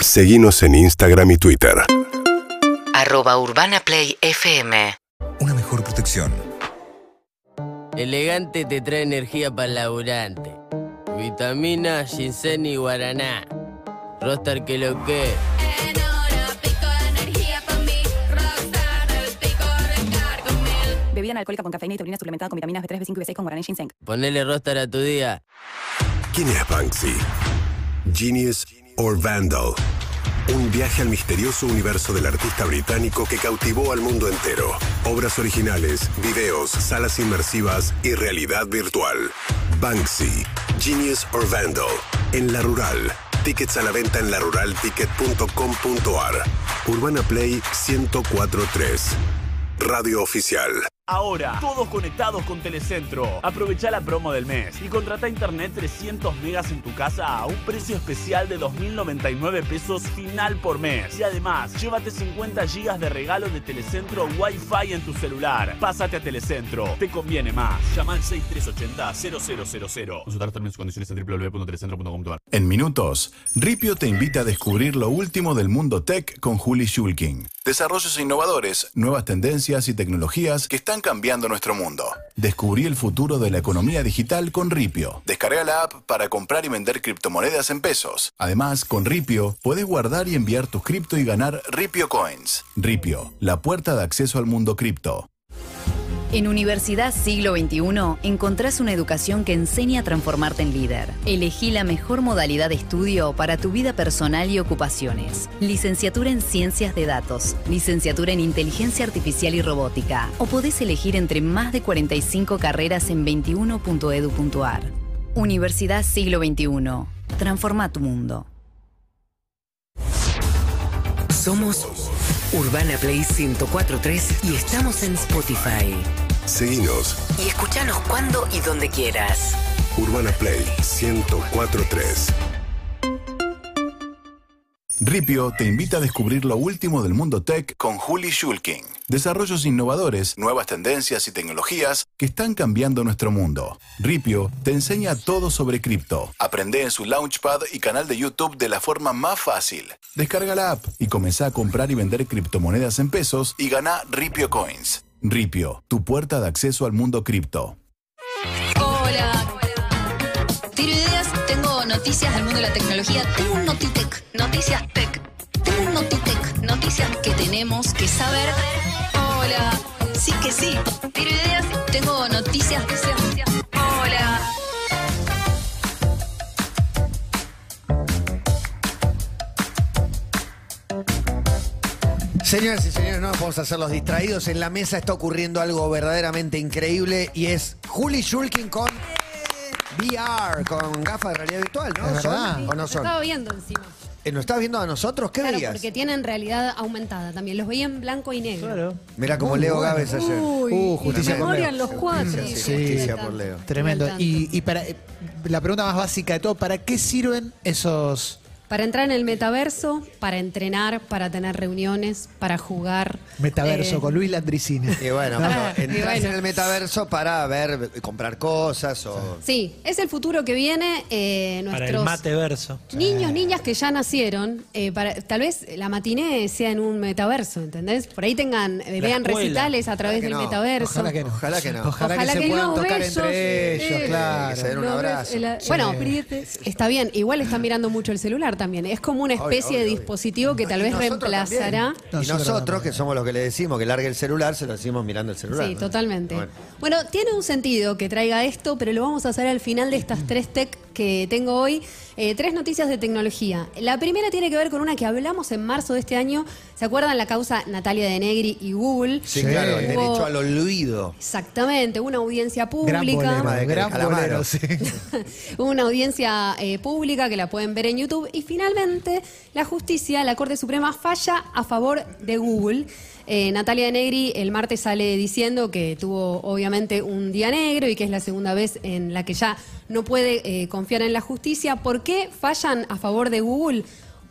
Seguimos en Instagram y Twitter. Arroba Urbana Play FM. Una mejor protección. Elegante te trae energía para el laburante. Vitamina, ginseng y guaraná. Rostar que lo que. Bebida alcohólica con cafeína y taurina suplementada con vitaminas B3, B5 y B6 con guaraní ginseng. Ponele rostar a tu día. ¿Quién es Banksy? Genius or Vandal. Un viaje al misterioso universo del artista británico que cautivó al mundo entero. Obras originales, videos, salas inmersivas y realidad virtual. Banksy, Genius or Vandal. En La Rural. Tickets a la venta en laruralticket.com.ar. Urbana Play 1043. Radio Oficial. Ahora, todos conectados con Telecentro. Aprovecha la promo del mes y contrata internet 300 megas en tu casa a un precio especial de 2.099 pesos final por mes. Y además, llévate 50 gigas de regalo de Telecentro Wi-Fi en tu celular. Pásate a Telecentro. Te conviene más. Llama al 6380-0000. Consultar términos y condiciones en www.telecentro.com.ar. En minutos, Ripio te invita a descubrir lo último del mundo tech con Juli Schulking. Desarrollos innovadores, nuevas tendencias y tecnologías que están cambiando nuestro mundo. Descubrí el futuro de la economía digital con Ripio. Descarga la app para comprar y vender criptomonedas en pesos. Además, con Ripio puedes guardar y enviar tus cripto y ganar Ripio Coins. Ripio, la puerta de acceso al mundo cripto. En Universidad Siglo XXI encontrás una educación que enseña a transformarte en líder. Elegí la mejor modalidad de estudio para tu vida personal y ocupaciones. Licenciatura en Ciencias de Datos, licenciatura en Inteligencia Artificial y Robótica. O podés elegir entre más de 45 carreras en 21.edu.ar. Universidad Siglo XXI. Transforma tu mundo. Somos Urbana Play 1043 y estamos en Spotify. Seguinos. Y escuchanos cuando y donde quieras. Urbana Play 1043. Ripio te invita a descubrir lo último del mundo tech con Juli Schulking. Desarrollos innovadores, nuevas tendencias y tecnologías que están cambiando nuestro mundo. Ripio te enseña todo sobre cripto. Aprende en su Launchpad y canal de YouTube de la forma más fácil. Descarga la app y comenzá a comprar y vender criptomonedas en pesos y gana Ripio Coins. Ripio, tu puerta de acceso al mundo cripto. Hola. Tengo noticias del mundo de la tecnología. Tengo un Notitec, noticias tech. Tengo un Notitec, noticias que tenemos que saber. Hola. Sí que sí. Tiro ideas, tengo noticias. Hola. Señoras y señores, no nos podemos hacer los distraídos. En la mesa está ocurriendo algo verdaderamente increíble y es Juli Shulkin con VR, con gafas de realidad virtual, ¿no? Es verdad. ¿Son o no son? estaba viendo encima. Eh, ¿Nos estás viendo a nosotros? ¿Qué claro, veías? porque tienen realidad aumentada también. Los veía en blanco y negro. Mira como Leo bueno. Gávez ayer. Uy, Uh, justicia por Leo. los cuatro. Sí, Sí. justicia por Leo. Tremendo. Me Y, y para eh, la pregunta más básica de todo, ¿para qué sirven esos Para entrar en el metaverso, para entrenar, para tener reuniones, para jugar. metaverso Eh, con Luis Landricina? Y bueno, Ah, y entras bueno. en el metaverso para ver, comprar cosas o... Sí, es el futuro que viene. eh, Para nuestros el mateverso. niños, niñas que ya nacieron, eh, para, tal vez la matiné sea en un metaverso, ¿entendés? Por ahí tengan, eh, vean recitales a través del no. metaverso. Ojalá que no. Ojalá que no. Ojalá, Ojalá que, que se puedan tocar bellos, entre ellos, eh, que claro. se den un No, abrazo. Bueno, está bien. Igual están mirando mucho el celular también. Es como una Obvio, especie de obvio. dispositivo que tal Y vez reemplazará. también. Y Nosotros que somos los que le decimos que largue el celular, se lo decimos mirando el celular. Sí, ¿no? totalmente. Bueno. Bueno. tiene un sentido que traiga esto, pero lo vamos a hacer al final de estas tres tech que tengo hoy. Eh, tres noticias de tecnología. La primera tiene que ver con una que hablamos en marzo de este año. ¿Se acuerdan la causa Natalia de Negri y Google? Sí, Sí. claro, el Hubo- derecho al olvido. Exactamente, una audiencia Gran pública. De bolero, gran bolero, sí. Hubo una audiencia eh, pública que la pueden ver en YouTube y finalmente la justicia, la Corte Suprema, falla a favor de Google. Eh, Natalia de Negri el martes sale diciendo que tuvo obviamente un día negro y que es la segunda vez en la que ya no puede eh, confiar en la justicia. ¿Por qué fallan a favor de Google?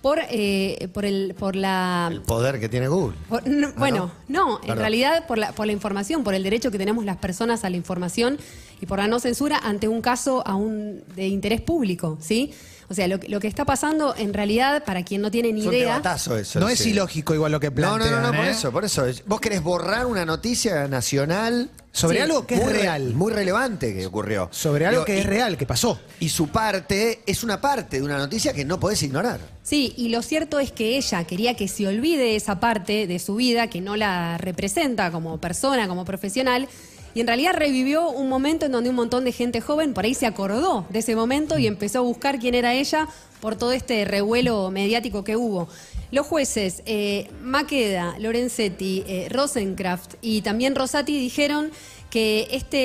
Por, eh, por, el, por la... El poder que tiene Google. Por- no, bueno, no, en Perdón. realidad por la, por la información, por el derecho que tenemos las personas a la información y por la no censura ante un caso aún de interés público, ¿sí? O sea, lo, que- lo que está pasando en realidad, para quien no tiene ni Es un idea, debatazo eso. No es sí. ilógico igual lo que No, plantean. no, no, no, por ¿eh? eso, por eso. Vos querés borrar una noticia nacional Sobre Sí. algo que es muy re- real. Muy relevante que ocurrió. Sobre algo Digo, que y- es real, que pasó. Y su parte es una parte de una noticia que no podés ignorar. Sí, y lo cierto es que ella quería que se olvide esa parte de su vida que no la representa como persona, como profesional. Y en realidad revivió un momento en donde un montón de gente joven por ahí se acordó de ese momento y empezó a buscar quién era ella por todo este revuelo mediático que hubo. Los jueces eh, Maqueda, Lorenzetti, eh, Rosencraft y también Rosati dijeron que este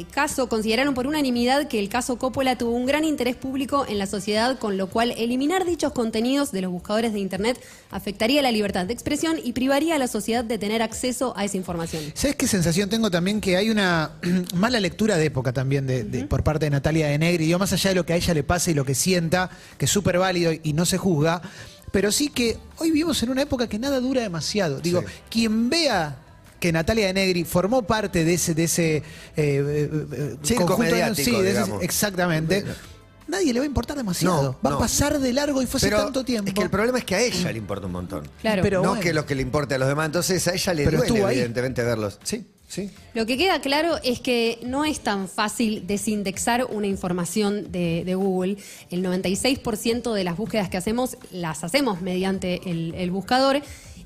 eh, caso consideraron por unanimidad que el caso Coppola tuvo un gran interés público en la sociedad, con lo cual eliminar dichos contenidos de los buscadores de Internet afectaría la libertad de expresión y privaría a la sociedad de tener acceso a esa información. ¿Sabes qué sensación tengo también? Que hay una mala lectura de época también de, de- por parte de Natalia de Negri. Yo más allá de lo que a ella le pase y lo que sienta, que es súper válido y no se juzga, pero sí que hoy vivimos en una época que nada dura demasiado. Digo, quien vea que Natalia de Negri formó parte de ese, de ese eh, eh, eh, Circo conjunto de- mediático, sí, de ese- digamos. exactamente. Nadie le va a importar demasiado. No, va no. a pasar de largo y fue hace tanto tiempo. Es que el problema es que a ella le importa un montón. Claro. Pero no bueno. que lo que le importe a los demás. Entonces a ella le Pero duele, evidentemente, verlos. Sí, sí. Lo que queda claro es que no es tan fácil desindexar una información de, de Google. El 96% de las búsquedas que hacemos las hacemos mediante el, el buscador.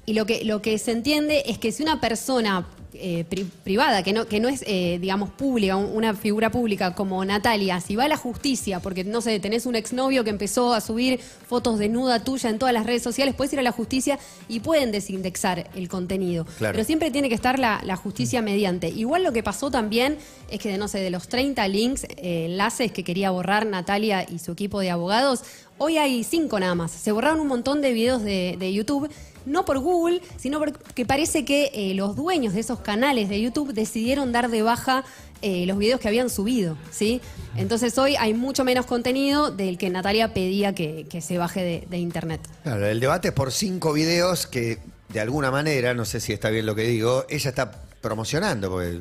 Y lo que, lo que se entiende es que si una persona eh, pri- privada, que no, que no es, eh, digamos, pública, un- una figura pública como Natalia, si va a la justicia, porque, no sé, tenés un exnovio que empezó a subir fotos desnuda tuya en todas las redes sociales, puedes ir a la justicia y pueden desindexar el contenido. Claro. Pero siempre tiene que estar la, la justicia mediante. Igual lo que pasó también es que, de, no sé, de los 30 links, eh, enlaces que quería borrar Natalia y su equipo de abogados, hoy hay cinco nada más. Se borraron un montón de videos de, de YouTube. No por Google, sino porque parece que eh, los dueños de esos canales de YouTube decidieron dar de baja eh, los videos que habían subido, ¿sí? Entonces hoy hay mucho menos contenido del que Natalia pedía que, que se baje de, de internet. Claro, el debate es por cinco videos que, de alguna manera, no sé si está bien lo que digo, ella está promocionando, porque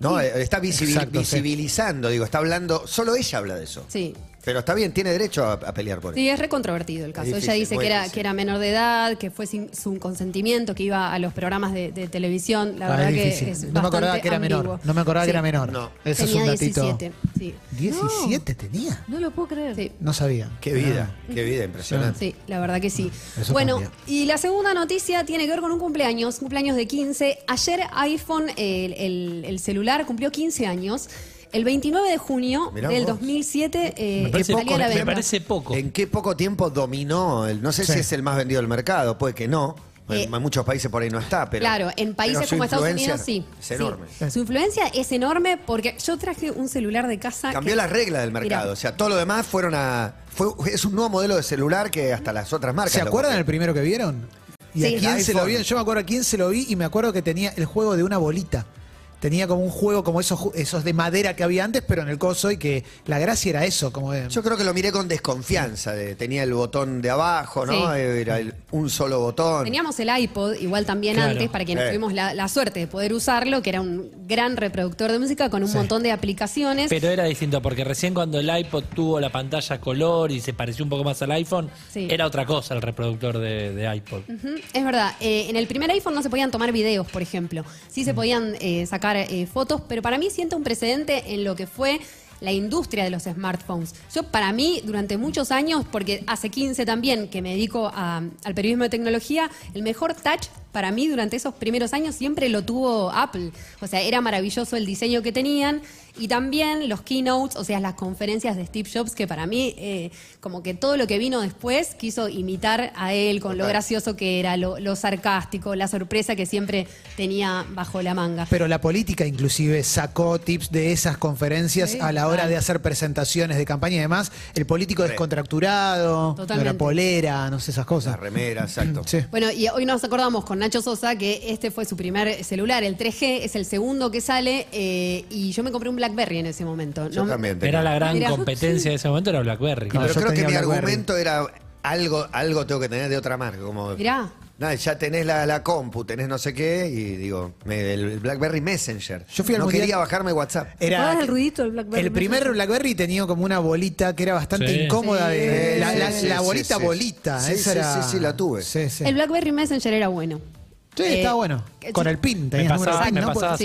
no, está visibil- Exacto, sí. visibilizando, digo, está hablando, solo ella habla de eso. Sí. Pero está bien, tiene derecho a, a pelear por eso. Sí, es recontrovertido el caso. Es Ella dice que era, que era menor de edad, que fue sin su consentimiento, que iba a los programas de, de televisión. La Ah, verdad es que difícil. es no me acordaba bastante que era menor. ambiguo. No me acordaba Sí. que era menor. No. Ese es Tenía un datito. 17. Sí. 17 tenía. No lo puedo creer. Sí. No sabía. Qué vida, qué vida impresionante. Sí, la verdad que sí. Eso bueno, cambia. y la segunda noticia tiene que ver con un cumpleaños, cumpleaños de 15. Ayer iPhone, el, el- el celular, cumplió 15 años. El 29 de junio Mirá del vos. 2007 eh, Me parece, salía poco, a la me venta. parece poco. ¿En qué poco tiempo dominó? El, no sé Sí. si es el más vendido del mercado, puede que no. Eh, en muchos países por ahí no está, pero. claro, en países pero su como Estados influencia Unidos sí. Es sí. enorme. Su influencia es enorme porque yo traje un celular de casa. Cambió que- las reglas del Mirá, mercado. O sea, todo lo demás fueron a. Fue, es un nuevo modelo de celular que hasta las otras marcas. ¿Se lo acuerdan el primero que vieron? ¿Y Sí. a quién se lo iPhone. vieron? Yo me acuerdo a quién se lo vi y me acuerdo que tenía el juego de una bolita. Tenía como un juego como esos, esos de madera que había antes, pero en el coso y que la gracia era eso, como de- Yo creo que lo miré con desconfianza. de- tenía el botón de abajo, ¿no? Sí. Era el- un solo botón. Teníamos el iPod, igual también Claro. antes, para quienes Eh. tuvimos la, la suerte de poder usarlo, que era un gran reproductor de música con un Sí. montón de aplicaciones. Pero era distinto, porque recién cuando el iPod tuvo la pantalla color y se pareció un poco más al iPhone, Sí. era otra cosa el reproductor de, de iPod. Ujú, Es verdad, eh, en el primer iPhone no se podían tomar videos, por ejemplo. Sí se podían eh, eh, fotos, pero para mí sienta un precedente en lo que fue la industria de los smartphones. Yo, para mí, durante muchos años, porque hace 15 también que me dedico al periodismo de tecnología, el mejor touch para mí durante esos primeros años siempre lo tuvo Apple. O sea, era maravilloso el diseño que tenían y también los keynotes, o sea, las conferencias de Steve Jobs, que para mí, eh, como que todo lo que vino después, quiso imitar a él con lo gracioso que era, lo, lo sarcástico, la sorpresa que siempre tenía bajo la manga. Pero la política inclusive sacó tips de esas conferencias Sí, a la hora de hacer presentaciones de campaña y demás. El político Sí. descontracturado, Totalmente. la polera, no sé esas La cosas. remera, exacto. Sí. Bueno, y hoy nos acordamos con Nacho Sosa que este fue su primer celular, el 3G, es el segundo que sale, eh, y yo me compré un BlackBerry en ese momento. Yo No- también. tenía. Era la gran Mirá. competencia de ese momento, era BlackBerry. No, Pero yo creo que mi BlackBerry. argumento era algo, algo tengo que tener de otra marca. Como Mirá. Ya tenés la, la compu, tenés no sé qué, y digo, me- el BlackBerry Messenger. Yo fui al no mundial- quería bajarme WhatsApp. Era ¿Recuerdas el ruidito del BlackBerry? el primer BlackBerry tenía como una bolita que era bastante Sí. incómoda. de- Sí, la, la- sí, la sí, bolita sí. bolita. Sí, esa sí, era- sí, sí, la tuve. Sí, sí. El BlackBerry Messenger era bueno. Sí, Eh, estaba bueno. Con el pin. Me tenías número de pasaba, pin, me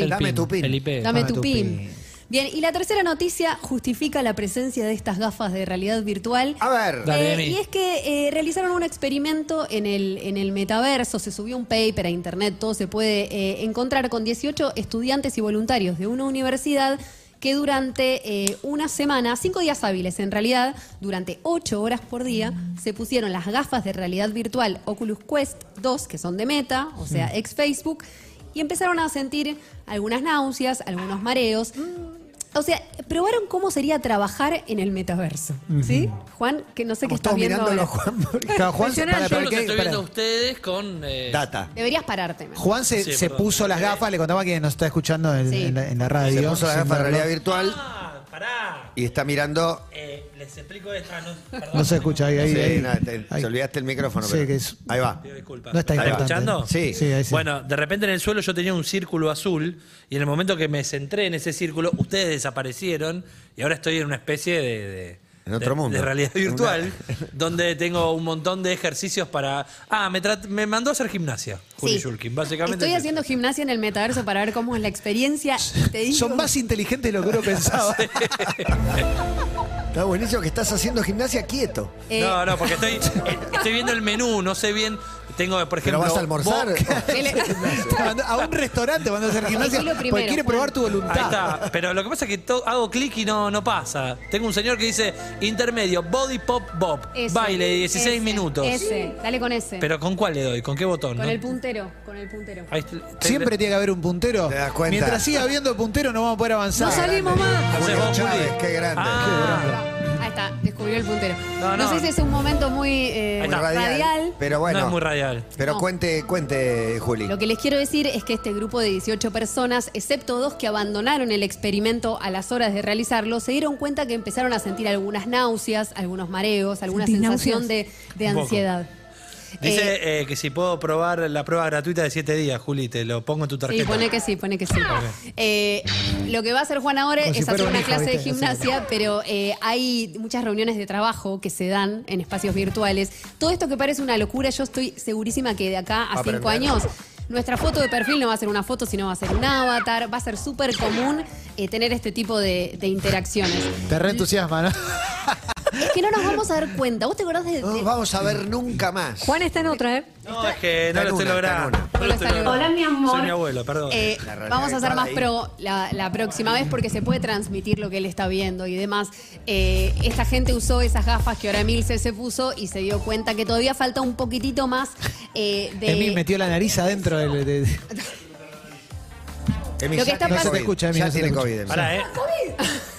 Dame pin, tu pin. el IP. Dame Dame tu tu pin. pin. Bien, y la tercera noticia justifica la presencia de estas gafas de realidad virtual. A ver, Dale, Eh, y es que eh, realizaron un experimento en el, en el metaverso, se subió un paper a internet, todo se puede eh, encontrar con 18 estudiantes y voluntarios de una universidad que durante eh, una semana, cinco días hábiles en realidad, durante ocho horas por día, se pusieron las gafas de realidad virtual Oculus Quest 2, que son de Meta, o sea, ex Facebook, y empezaron a sentir algunas náuseas, algunos mareos. O sea, probaron cómo sería trabajar en el metaverso. ¿Sí? Juan, que no sé qué estás viendo. mirándolo, ahora. Juan. Claro, Juan, se- para, Yo para los que- estoy para- viendo a ustedes con... eh, Data. Deberías pararte. mejor. Juan se, Sí, se perdón. puso las gafas, le contaba que nos está escuchando en, Sí. en la, en la radio. Se puso la sin gafa de verlo. realidad virtual Y está mirando. Eh, les explico esta... No, perdón. No se escucha ahí. ahí, Sí, ahí. nada, te, Ahí. te olvidaste el micrófono. Sí, pero- que es- Ahí va. Pido disculpas. No está ¿Me importante. escuchando? Sí. Sí, ahí sí. Bueno, de repente en el suelo yo tenía un círculo azul y en el momento que me centré en ese círculo, ustedes desaparecieron y ahora estoy en una especie de... de- En otro de- mundo. De realidad virtual, donde tengo un montón de ejercicios para... Ah, me, trat- me mandó a hacer gimnasia, Juli Sí. Shulkin, básicamente. Estoy es haciendo gimnasia en el metaverso para ver cómo es la experiencia. Te digo, Son más inteligentes de lo que uno pensaba. Está buenísimo que estás haciendo gimnasia quieto. eh, No, no, porque estoy, eh, estoy viendo el menú, no sé bien. Tengo, por ¿Pero ejemplo. vas a almorzar? mandó a un restaurante cuando a hacer gimnasia Decilo porque primero, quiere Juan. probar tu Ahí voluntad. está. Pero lo que pasa es que to- hago clic y no, no pasa. Tengo un señor que dice intermedio, body pop bob, ese, baile de 16 ese, minutos. Ese, dale con ese. Pero ¿con cuál le doy? ¿Con qué botón? con no? el puntero, con el puntero. Ahí está- Siempre tiene que haber un puntero. ¿Te das cuenta? Mientras siga habiendo puntero no vamos a poder avanzar. No salimos más. Haces Julio vos, Chávez, Juli. qué grande. Ah, Ahí está, descubrió el puntero. No, No, no. sé si es un momento muy eh, radial. Pero bueno. No es muy radial. Pero No. cuente, cuente, Juli. Lo que les quiero decir es que este grupo de 18 personas, excepto dos que abandonaron el experimento a las horas de realizarlo, se dieron cuenta que empezaron a sentir algunas náuseas, algunos mareos, alguna ¿Sentís sensación náuseas? de, de Un poco. ansiedad. Dice Eh, eh, que si puedo probar la prueba gratuita de 7 días, Juli, te lo pongo en tu Sí, tarjeta. pone que sí, pone que sí. Eh, lo que va a hacer Juan ahora Como si es fuera hacer un una hijo, clase de gimnasia, pero eh, hay muchas reuniones de trabajo que se dan en espacios virtuales. Todo esto que parece una locura, yo estoy segurísima que de acá a cinco años nuestra foto de perfil no va a ser una foto, sino va a ser un avatar. Va a ser súper común eh, tener este tipo de, de interacciones. Te reentusiasma, ¿no? Es que no nos vamos a dar cuenta. ¿Vos te acordás de...? No nos vamos a ver nunca más. Juan está en otra, ¿eh? No, es que no lo estoy logrando. una. No lo estoy Hola, logrando. Hola, mi amor. Soy mi abuelo, perdón. Eh, vamos a ser virtual más ahí. pro la, la próxima vez porque se puede transmitir lo que él está viendo y demás. Eh, esta gente usó esas gafas que ahora Emilce se puso y se dio cuenta que todavía falta un poquitito más eh, de... Emil metió la nariz adentro del. de- de- Emi, Lo que está. No se te escucha, Emi, Ya no se te escucha. Pará, ¿eh?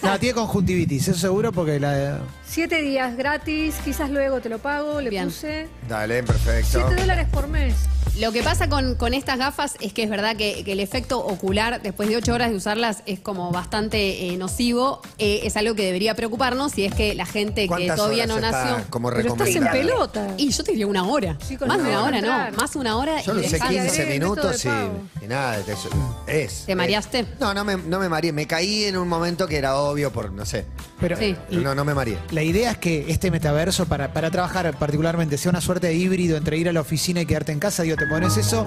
No, tiene conjuntivitis, eso seguro porque la. Siete días gratis, quizás luego te lo pago, le Bien. puse Dale, perfecto. siete dólares por mes. Lo que pasa con, con estas gafas es que es verdad que, que el efecto ocular después de ocho horas de usarlas es como bastante eh, nocivo. Eh, es algo que debería preocuparnos si es que la gente que ¿Cuántas todavía no nació... como Pero estás en pelota. Y yo te diría una hora. Sí, más de una una hora no. Más una hora Yo y lo dejás- 15 agregué el método minutos y, y nada, eso. es. ¿Te es. mareaste? No, no me, no me mareé. Me caí en un momento que era obvio por, no sé. Pero Sí. Pero no, no me mareé. la idea es que este metaverso, para, para trabajar particularmente, sea una suerte de híbrido entre ir a la oficina y quedarte en casa. Digo, te pones eso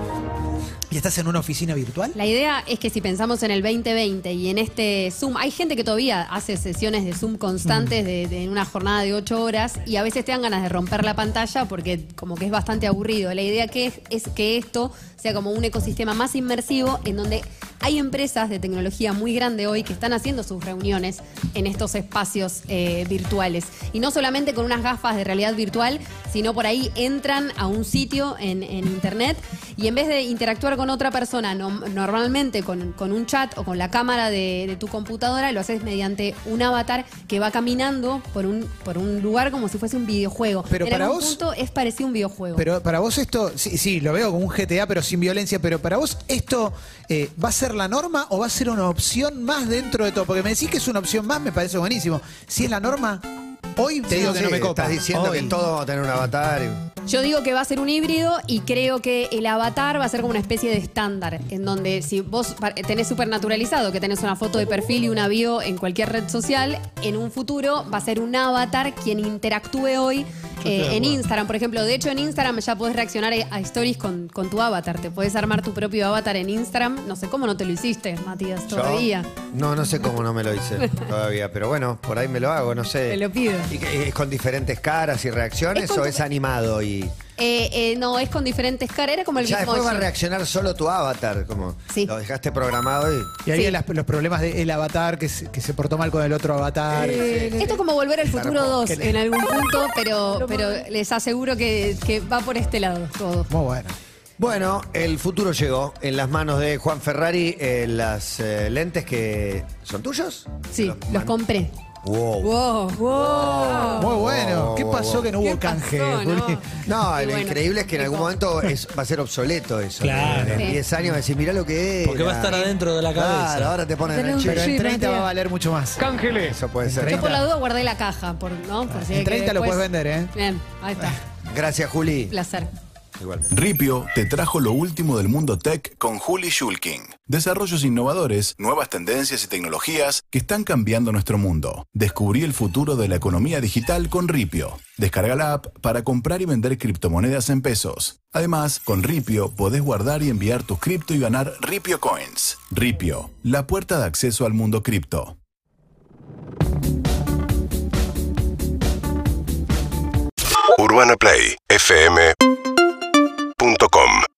y estás en una oficina virtual. La idea es que si pensamos en el 2020 y en este Zoom, hay gente que todavía hace sesiones de Zoom constantes de, de una jornada de ocho horas y a veces te dan ganas de romper la pantalla porque como que es bastante aburrido. La idea que es, es que esto sea como un ecosistema más inmersivo en donde hay empresas de tecnología muy grande hoy que están haciendo sus reuniones en estos espacios eh, virtuales. Y no solamente con unas gafas de realidad virtual, sino por ahí entran a un sitio en, en internet y en vez de interactuar con otra persona no- normalmente con, con un chat o con la cámara de, de tu computadora, lo haces mediante un avatar que va caminando por un, por un lugar como si fuese un videojuego. Pero en para algún vos- punto es parecido a un videojuego. Pero para vos esto, sí, sí, lo veo como un GTA, pero sin violencia, pero para vos esto eh, va a ser la norma o va a ser una opción más dentro de todo, porque me decís que es una opción más, me parece buenísimo. Si es la norma, Hoy te digo que no me copa. Estás diciendo Hoy. que todos vamos a tener un avatar. y- Yo digo que va a ser un híbrido y creo que el avatar va a ser como una especie de estándar, en donde si vos tenés súper naturalizado que tenés una foto de perfil y una bio en cualquier red social, en un futuro va a ser un avatar quien interactúe hoy eh, en. Instagram. Por ejemplo, de hecho en Instagram ya podés reaccionar a a stories con, con tu avatar. Te podés armar tu propio avatar en Instagram. No sé cómo no te lo hiciste, Matías, Yo- todavía. No, no sé cómo no me lo hice todavía, pero bueno, por ahí me lo hago, no sé. Te lo pido. ¿Y qué, ¿Es con diferentes caras y reacciones Es con o tu- es animado y Eh, eh, no, es con diferentes caras. Era como el ya después va a reaccionar solo tu avatar, como Sí. lo dejaste programado y Y ahí Sí. las- los problemas del avatar que se, que se portó mal con el otro avatar. Esto es como volver al futuro Claro, 2 que le- en algún punto, pero, pero les aseguro que, que va por este lado todo. Muy bueno. Bueno, el futuro llegó en las manos de Juan Ferrari, eh, las eh, lentes que son tuyos. Sí, los man- compré. Wow. Wow, wow. Muy bueno. ¿Qué pasó que no ¿Qué hubo canje, pasó, Juli? no? Lo bueno, increíble es que en algún momento es- va a ser obsoleto eso. Claro. En Sí. 10 años va a decir, mirá lo que es. Porque va a estar adentro de la cabeza. Claro, ahora te ponen el un chip. Pero en Sí, 30 va a valer mucho más. Eso puede ser. Yo por la duda guardé la caja, por, ¿no? Por si hay En que 30 lo puedes vender, ¿eh? Bien, ahí está. Gracias, Juli. Placer. Igualmente. Ripio te trajo lo último del mundo tech con Juli Schulking. Desarrollos innovadores, nuevas tendencias y tecnologías que están cambiando nuestro mundo. Descubrí el futuro de la economía digital con Ripio. Descarga la app para comprar y vender criptomonedas en pesos. Además, con Ripio podés guardar y enviar tus cripto y ganar Ripio Coins. Ripio, la puerta de acceso al mundo cripto. UrbanaPlay fm.com radiodelta.com.